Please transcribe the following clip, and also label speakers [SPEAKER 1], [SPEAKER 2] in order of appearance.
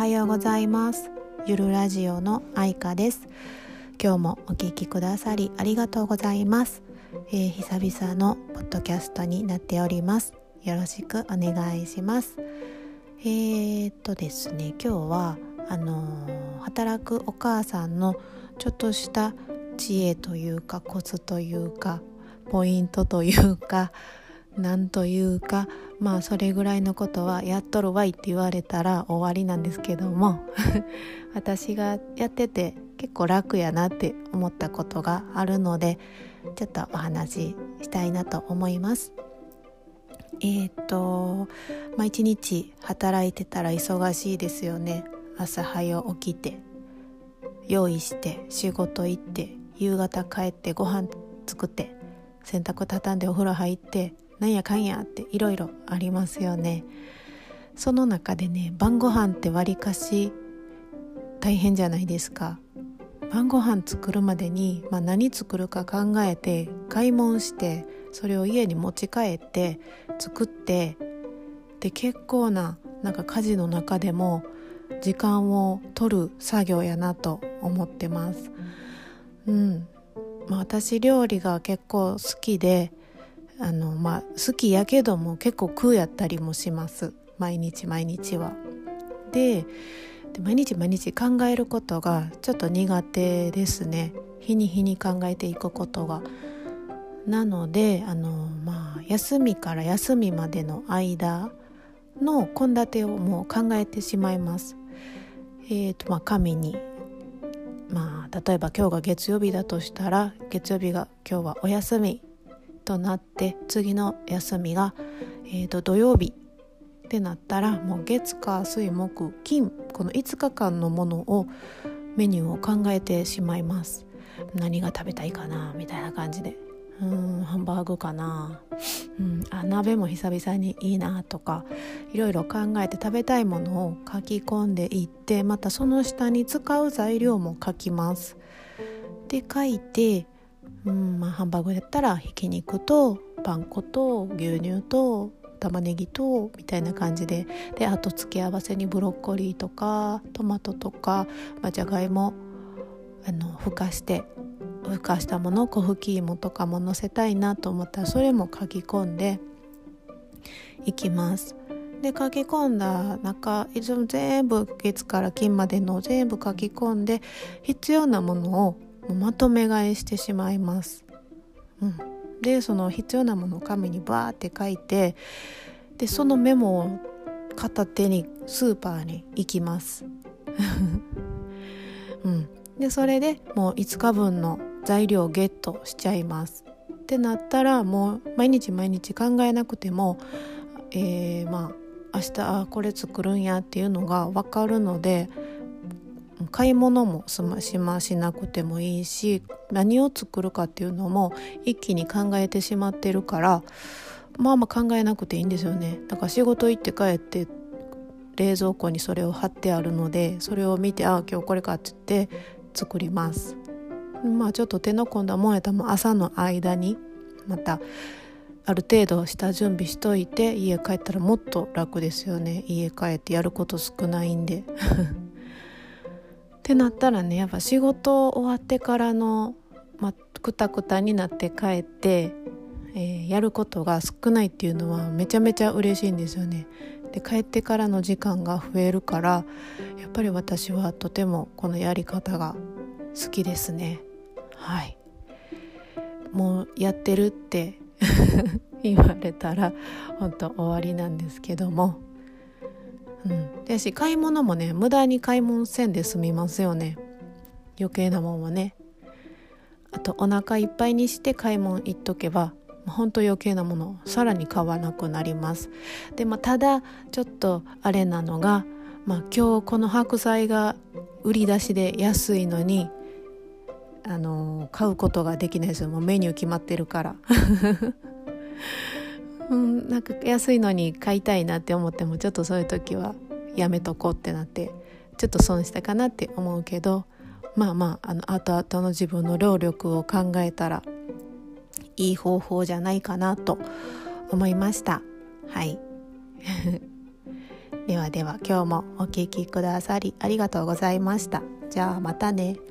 [SPEAKER 1] はようございます。ゆるラジオの愛花です。今日もお聞きくださりありがとうございます、えー、久々のポッドキャストになっております。よろしくお願いします。えー、っとですね今日はあのー、働くお母さんのちょっとした知恵というかコツというかポイントというかなんというかまあそれぐらいのことはやっとるわいって言われたら終わりなんですけども 私がやってて結構楽やなって思ったことがあるのでちょっとお話ししたいなと思います。えっ、とまあ一日働いてたら忙しいですよね朝早起きて用意して仕事行って夕方帰ってご飯作って洗濯畳んでお風呂入ってなんやかんやっていろいろありますよね。その中でね晩ご飯ってわりかし大変じゃないですか。晩ご飯作るまでに、まあ、何作るか考えて買い物してそれを家に持ち帰って作ってで結構ななんか家事の中でも時間を取る作業やなと思ってます。うん、まあ、私料理が結構好きであのまあ好きやけども結構空やったりもします毎日毎日は。で毎日毎日考えることがちょっと苦手ですね日に日に考えていくことが。なのであの、まあ、休みから休みまでの間の献立をもう考えてしまいます。えーとまあ、紙にまあ例えば今日が月曜日だとしたら月曜日が今日はお休みとなって次の休みが、えー、と土曜日ってなったらもう月火水木金この5日間のものをメニューを考えてしまいます。何が食べたいかなみたいな感じで。うんハンバーグかな、うん、あ鍋も久々にいいなとかいろいろ考えて食べたいものを書き込んでいってまたその下に使う材料も書きます。で書いてうんまあ、ハンバーグやったらひき肉とパン粉と牛乳と玉ねぎとみたいな感じでであと付け合わせにブロッコリーとかトマトとか、まあ、じゃがいもあのふかしてふかしたもの小吹き芋とかものせたいなと思ったらそれも書き込んでいきます。で書き込んだ中全部月から金までの全部書き込んで必要なものをまとめ買いしてしまいます。うん、でその必要なものを紙にバーって書いてでそのメモを片手にスーパーに行きます。うん、でそれでもう5日分の材料をゲットしちゃいます。ってなったらもう毎日毎日考えなくても、えー、まあ明日あこれ作るんやっていうのが分かるので買い物もすましましなくてもいいし何を作るかっていうのも一気に考えてしまってるからまあまあ考えなくていいんですよね。だから仕事行って帰って冷蔵庫にそれを貼ってあるのでそれを見てああ今日これかって言って作ります。まあちょっと手の込んだもんやったら朝の間にまたある程度下準備しといて家帰ったらもっと楽ですよね。家帰ってやること少ないんで。ってなったらねやっぱ仕事終わってからの、ま、くたくたになって帰って、えー、やることが少ないっていうのはめちゃめちゃ嬉しいんですよね。で帰ってからの時間が増えるからやっぱり私はとてもこのやり方が好きですね。はいもうやってるって 言われたら本当終わりなんですけどもうん、でし買い物もね無駄に買い物せんで済みますよね。余計なもんはね。あとお腹いっぱいにして買い物行っとけばほんと余計なものさらに買わなくなります。でまあただちょっとあれなのが、まあ、今日この白菜が売り出しで安いのにあの買うことができないですよ。もうメニュー決まってるから。うん、なんか安いのに買いたいなって思ってもちょっとそういう時はやめとこうってなってちょっと損したかなって思うけどまあまああの後々の自分の労力を考えたらいい方法じゃないかなと思いました。はい。ではでは今日もお聴きくださりありがとうございました。じゃあまたね。